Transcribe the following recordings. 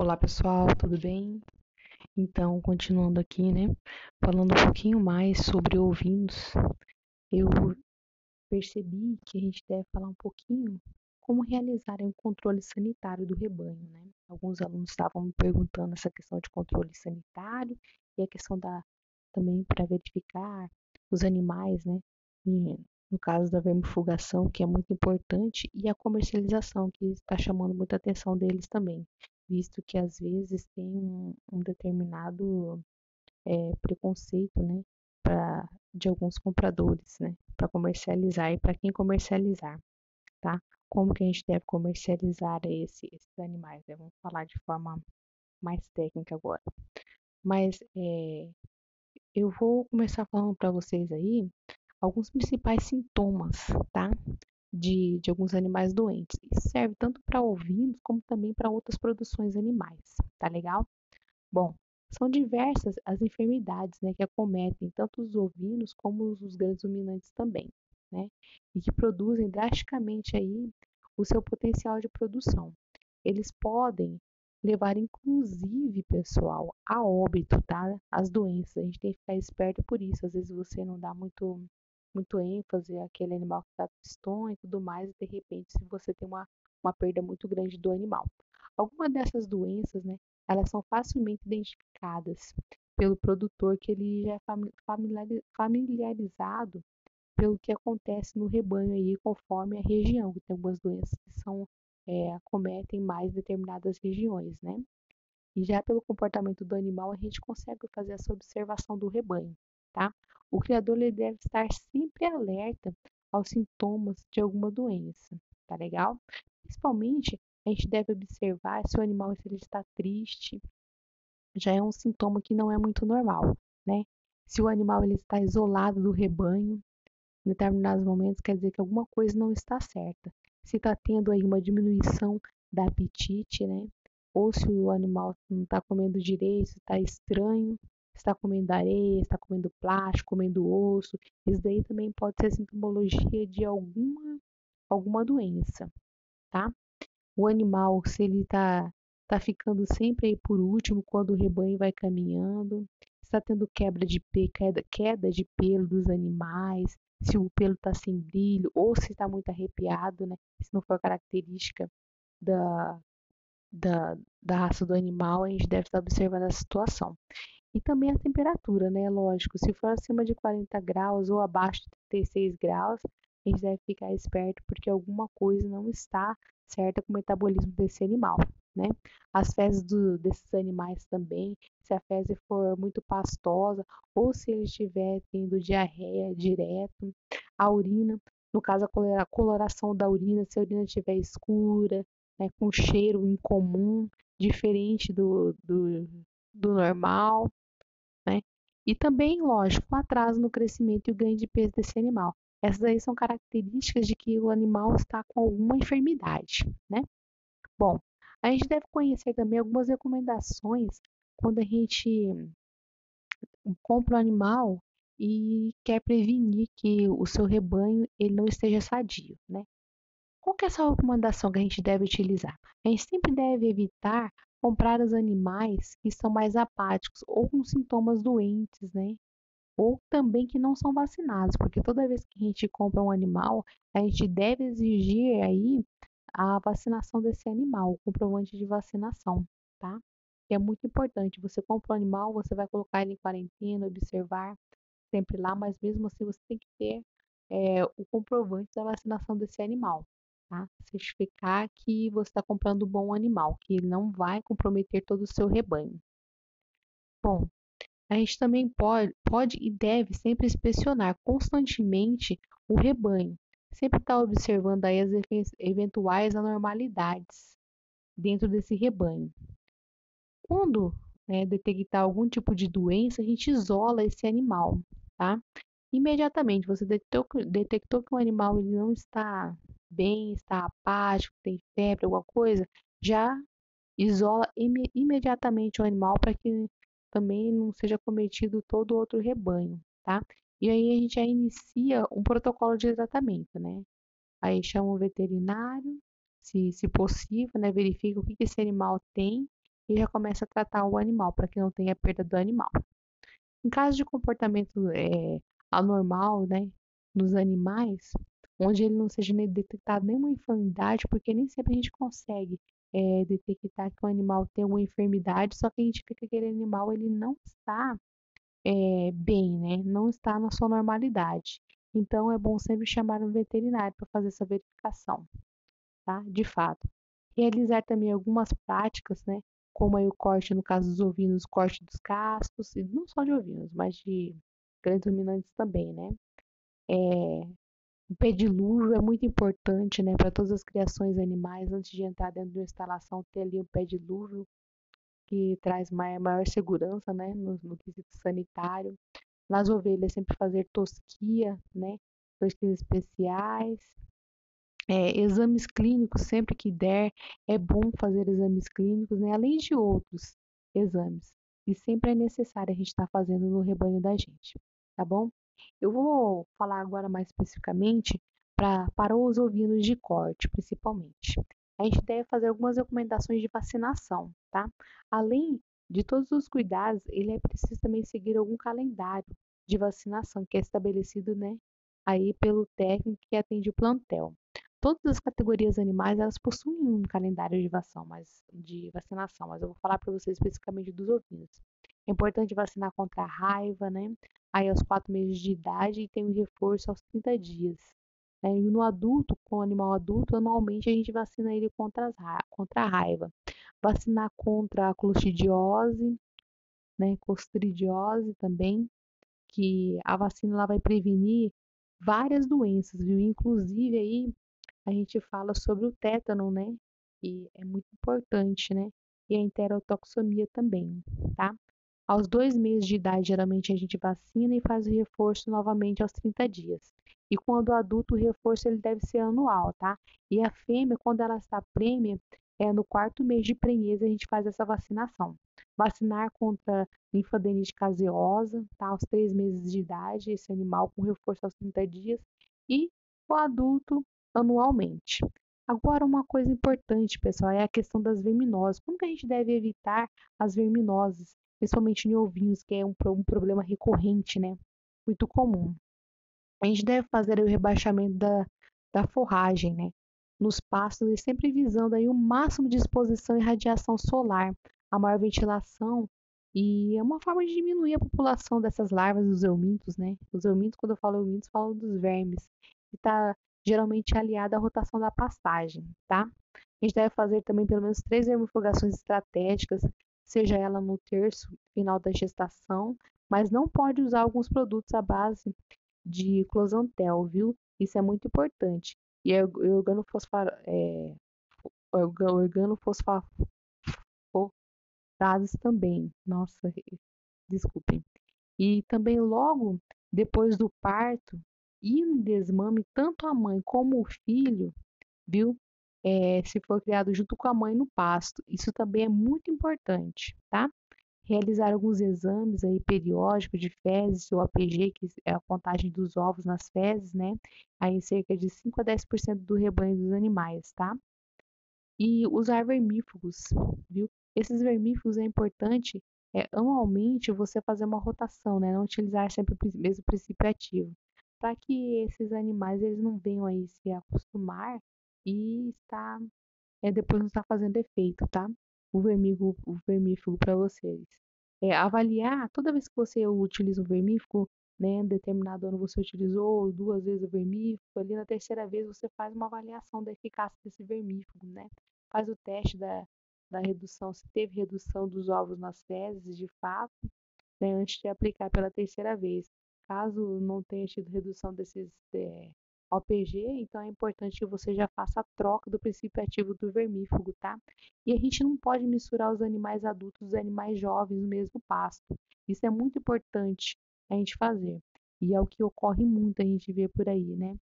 Olá pessoal, tudo bem? Então, continuando aqui, né, falando um pouquinho mais sobre ovinos, eu percebi que a gente deve falar um pouquinho como realizar um controle sanitário do rebanho, né? Alguns alunos estavam me perguntando essa questão de controle sanitário e a questão da também para verificar os animais, né? E, no caso da vermifugação, que é muito importante, e a comercialização, que está chamando muita atenção deles também visto que às vezes tem um, um determinado é, preconceito, né, pra, de alguns compradores, né, para comercializar e para quem comercializar, tá? Como que a gente deve comercializar esse, esses animais? Né? Vamos falar de forma mais técnica agora. Mas é, eu vou começar falando para vocês aí alguns principais sintomas, tá? De, de alguns animais doentes. Isso serve tanto para ovinos como também para outras produções animais, tá legal? Bom, são diversas as enfermidades né, que acometem tanto os ovinos como os grandes ruminantes também, né? E que produzem drasticamente aí o seu potencial de produção. Eles podem levar, inclusive, pessoal, a óbito, tá? As doenças. A gente tem que ficar esperto por isso. Às vezes você não dá muito muito ênfase àquele animal que está tristonho e tudo mais, e de repente, se você tem uma, uma perda muito grande do animal. Algumas dessas doenças, né, elas são facilmente identificadas pelo produtor, que ele já é familiarizado pelo que acontece no rebanho aí, conforme a região, que tem algumas doenças que são, é, acometem mais determinadas regiões, né? E já pelo comportamento do animal, a gente consegue fazer essa observação do rebanho, tá? O criador ele deve estar sempre alerta aos sintomas de alguma doença, tá legal? Principalmente, a gente deve observar se o animal se ele está triste, já é um sintoma que não é muito normal, né? Se o animal ele está isolado do rebanho, em determinados momentos quer dizer que alguma coisa não está certa. Se está tendo aí uma diminuição da apetite, né? Ou se o animal não está comendo direito, está estranho, está comendo areia, está comendo plástico, comendo osso. Isso daí também pode ser sintomologia de alguma, alguma doença, tá? O animal, se ele está tá ficando sempre aí por último quando o rebanho vai caminhando, está tendo quebra de queda, queda de pelo dos animais, se o pelo está sem brilho ou se está muito arrepiado, né? Se não for característica da, da, da raça do animal, a gente deve estar observando a situação. E também a temperatura, né? Lógico, se for acima de 40 graus ou abaixo de 36 graus, a gente deve ficar esperto porque alguma coisa não está certa com o metabolismo desse animal, né? As fezes do, desses animais também, se a fezes for muito pastosa ou se ele estiver tendo diarreia direto, a urina, no caso a coloração da urina, se a urina estiver escura, né, com cheiro incomum, diferente do, do, do normal? E também, lógico, o atraso no crescimento e o ganho de peso desse animal. Essas aí são características de que o animal está com alguma enfermidade, né? Bom, a gente deve conhecer também algumas recomendações quando a gente compra um animal e quer prevenir que o seu rebanho ele não esteja sadio, né? Qual que é essa recomendação que a gente deve utilizar? A gente sempre deve evitar comprar os animais que são mais apáticos ou com sintomas doentes, né? Ou também que não são vacinados, porque toda vez que a gente compra um animal, a gente deve exigir aí a vacinação desse animal, o comprovante de vacinação, tá? É muito importante. Você compra um animal, você vai colocar ele em quarentena, observar sempre lá, mas mesmo assim você tem que ter é, o comprovante da vacinação desse animal tá? Certificar que você está comprando um bom animal, que ele não vai comprometer todo o seu rebanho. Bom, a gente também pode, pode e deve sempre inspecionar constantemente o rebanho, sempre estar tá observando aí as eventuais anormalidades dentro desse rebanho. Quando né, detectar algum tipo de doença, a gente isola esse animal, tá? Imediatamente você detectou, detectou que o animal ele não está bem, está apático, tem febre, alguma coisa, já isola im imediatamente o animal para que também não seja cometido todo outro rebanho, tá? E aí a gente já inicia um protocolo de tratamento, né? Aí chama o veterinário, se, se possível, né? Verifica o que, que esse animal tem e já começa a tratar o animal para que não tenha perda do animal. Em caso de comportamento é, anormal, né, nos animais, onde ele não seja detectado nenhuma enfermidade, porque nem sempre a gente consegue é, detectar que o animal tem uma enfermidade, só que a gente vê que aquele animal ele não está é, bem, né? Não está na sua normalidade. Então é bom sempre chamar um veterinário para fazer essa verificação, tá? De fato. Realizar também algumas práticas, né? Como aí o corte, no caso dos ovinos, corte dos cascos, e não só de ovinos, mas de grandes ruminantes também, né? É, o pedilúvio é muito importante, né, para todas as criações animais, antes de entrar dentro de uma instalação, ter ali o pedilúvio, que traz maior, maior segurança, né, no, no quesito sanitário. Nas ovelhas, sempre fazer tosquia, né, tosquias especiais. É, exames clínicos, sempre que der, é bom fazer exames clínicos, né, além de outros exames. E sempre é necessário a gente estar tá fazendo no rebanho da gente, tá bom? Eu vou falar agora mais especificamente pra, para os ovinos de corte, principalmente. A gente deve fazer algumas recomendações de vacinação, tá? Além de todos os cuidados, ele é preciso também seguir algum calendário de vacinação que é estabelecido, né, aí pelo técnico que atende o plantel. Todas as categorias animais elas possuem um calendário de vacinação, mas de vacinação, mas eu vou falar para vocês especificamente dos ovinos. É importante vacinar contra a raiva, né? Aí aos 4 meses de idade e tem o reforço aos 30 dias. Né? E no adulto, com o animal adulto, anualmente a gente vacina ele contra, as contra a raiva. Vacinar contra a clostridiose, né? Clostridiose também, que a vacina ela vai prevenir várias doenças, viu? Inclusive aí a gente fala sobre o tétano, né? Que é muito importante, né? E a enterotoxemia também, tá? Aos dois meses de idade, geralmente a gente vacina e faz o reforço novamente aos 30 dias. E quando adulto, o reforço ele deve ser anual, tá? E a fêmea, quando ela está prêmia, é no quarto mês de prenhez a gente faz essa vacinação. Vacinar contra linfadenite caseosa, tá? Aos três meses de idade, esse animal com reforço aos 30 dias. E o adulto anualmente. Agora, uma coisa importante, pessoal, é a questão das verminoses. Como que a gente deve evitar as verminoses? Principalmente em ovinhos, que é um, um problema recorrente, né? Muito comum. A gente deve fazer o rebaixamento da, da forragem, né? Nos pastos e sempre visando aí o máximo de exposição e radiação solar, a maior ventilação e é uma forma de diminuir a população dessas larvas dos eumintos, né? Os eumintos, quando eu falo eumintos, falo dos vermes, que está geralmente aliada à rotação da pastagem, tá? A gente deve fazer também pelo menos três vermifugações estratégicas seja ela no terço final da gestação, mas não pode usar alguns produtos à base de closantel, viu? Isso é muito importante. E é organofosfato, é, organofosfatos também. Nossa, desculpem. E também logo depois do parto e no desmame, tanto a mãe como o filho, viu? É, se for criado junto com a mãe no pasto. Isso também é muito importante, tá? Realizar alguns exames aí periódicos de fezes, o APG, que é a contagem dos ovos nas fezes, né? Aí cerca de 5 a 10% do rebanho dos animais, tá? E usar vermífugos, viu? Esses vermífugos é importante é, anualmente você fazer uma rotação, né? Não utilizar sempre o mesmo princípio ativo, para que esses animais eles não venham aí se acostumar e está é, depois não está fazendo efeito, tá? O vermífugo, o vermífugo para vocês. É, avaliar toda vez que você utiliza o vermífugo, né, determinado ano você utilizou duas vezes o vermífugo, ali na terceira vez você faz uma avaliação da eficácia desse vermífugo, né? Faz o teste da, da redução, se teve redução dos ovos nas fezes de fato, né, antes de aplicar pela terceira vez. Caso não tenha tido redução desses é, OPG, então é importante que você já faça a troca do princípio ativo do vermífugo, tá? E a gente não pode misturar os animais adultos e os animais jovens no mesmo pasto. Isso é muito importante a gente fazer. E é o que ocorre muito, a gente vê por aí, né?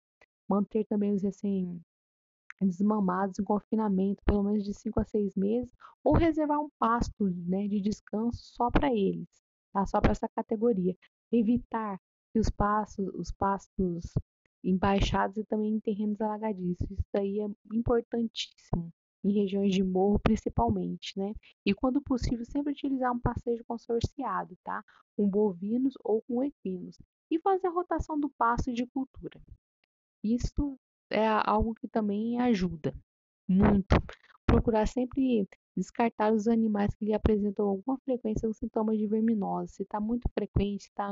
Manter também os recém desmamados em confinamento pelo menos de 5 a 6 meses ou reservar um pasto né, de descanso só para eles, tá? Só para essa categoria. Evitar que os pastos, os pastos em baixadas e também em terrenos alagadiços. Isso daí é importantíssimo, em regiões de morro principalmente, né? E quando possível, sempre utilizar um pastejo consorciado, tá? Com bovinos ou com equinos. E fazer a rotação do pasto de cultura. Isto é algo que também ajuda muito. Procurar sempre descartar os animais que lhe apresentam alguma frequência os sintomas de verminose. Se está muito frequente, tá,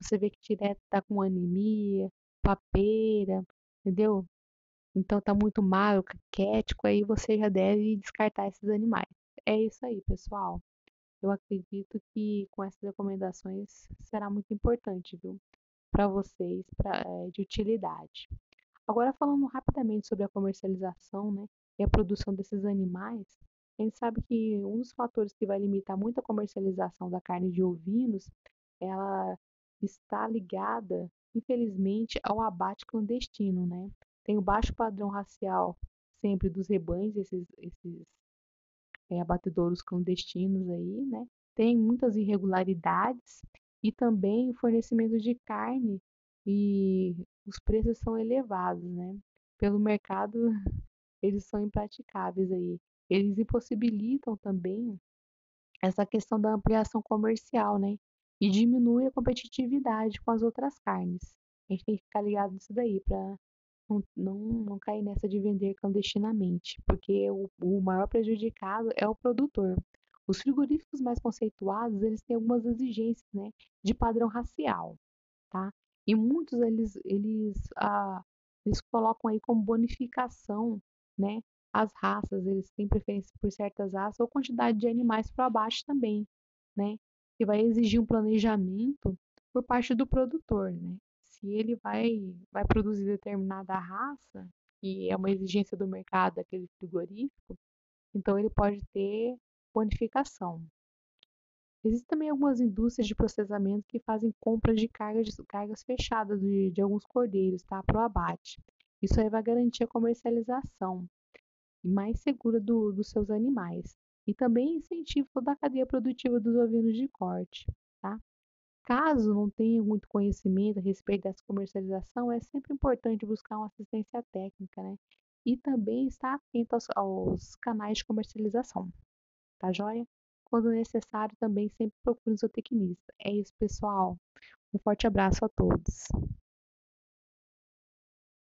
você vê que direto está com anemia, papeira, entendeu? Então tá muito magro, caquético, aí você já deve descartar esses animais. É isso aí, pessoal. Eu acredito que com essas recomendações será muito importante, viu? Para vocês, pra, é, de utilidade. Agora falando rapidamente sobre a comercialização, né? E a produção desses animais, a gente sabe que um dos fatores que vai limitar muito a comercialização da carne de ovinos, ela está ligada, infelizmente, ao abate clandestino, né? Tem o baixo padrão racial sempre dos rebanhos, esses, esses é, abatedouros clandestinos aí, né? Tem muitas irregularidades e também o fornecimento de carne e os preços são elevados, né? Pelo mercado, eles são impraticáveis aí. Eles impossibilitam também essa questão da ampliação comercial, né? E diminui a competitividade com as outras carnes. A gente tem que ficar ligado nisso daí para não, não, não cair nessa de vender clandestinamente, porque o, o maior prejudicado é o produtor. Os frigoríficos mais conceituados, eles têm algumas exigências, né, de padrão racial, tá? E muitos eles eles ah, eles colocam aí como bonificação, né, as raças, eles têm preferência por certas raças ou quantidade de animais para baixo também, né? Que vai exigir um planejamento por parte do produtor, né? se ele vai, vai produzir determinada raça, que é uma exigência do mercado daquele frigorífico, então ele pode ter bonificação. Existem também algumas indústrias de processamento que fazem compra de cargas, cargas fechadas de, de alguns cordeiros tá, para o abate. Isso aí vai garantir a comercialização mais segura do, dos seus animais e também incentiva toda a cadeia produtiva dos ovinos de corte. Tá? Caso não tenha muito conhecimento a respeito dessa comercialização, é sempre importante buscar uma assistência técnica, né? E também estar atento aos, aos canais de comercialização, tá joia? Quando necessário, também sempre procure o seu tecnista. É isso, pessoal. Um forte abraço a todos.